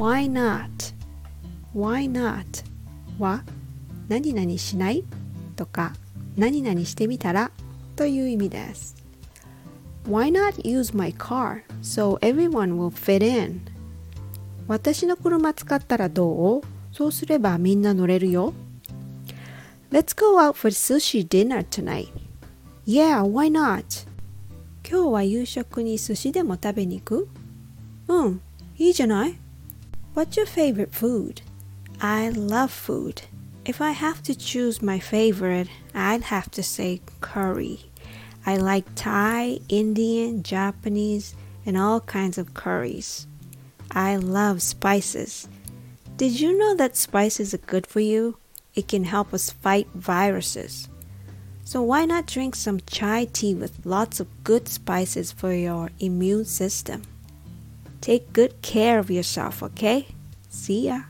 Why not? Why not? は何々しないとか何々してみたらという意味です。Why not use my car so everyone will fit in? 私の車使ったらどうそうすればみんな乗れるよ。Let's go out for sushi dinner tonight. Yeah, why not? 今日は夕食に寿司でも食べに行くうん、いいじゃない What's your favorite food? I love food. If I have to choose my favorite, I'd have to say curry. I like Thai, Indian, Japanese, and all kinds of curries. I love spices. Did you know that spices are good for you? It can help us fight viruses. So why not drink some chai tea with lots of good spices for your immune system? Take good care of yourself, okay? See ya.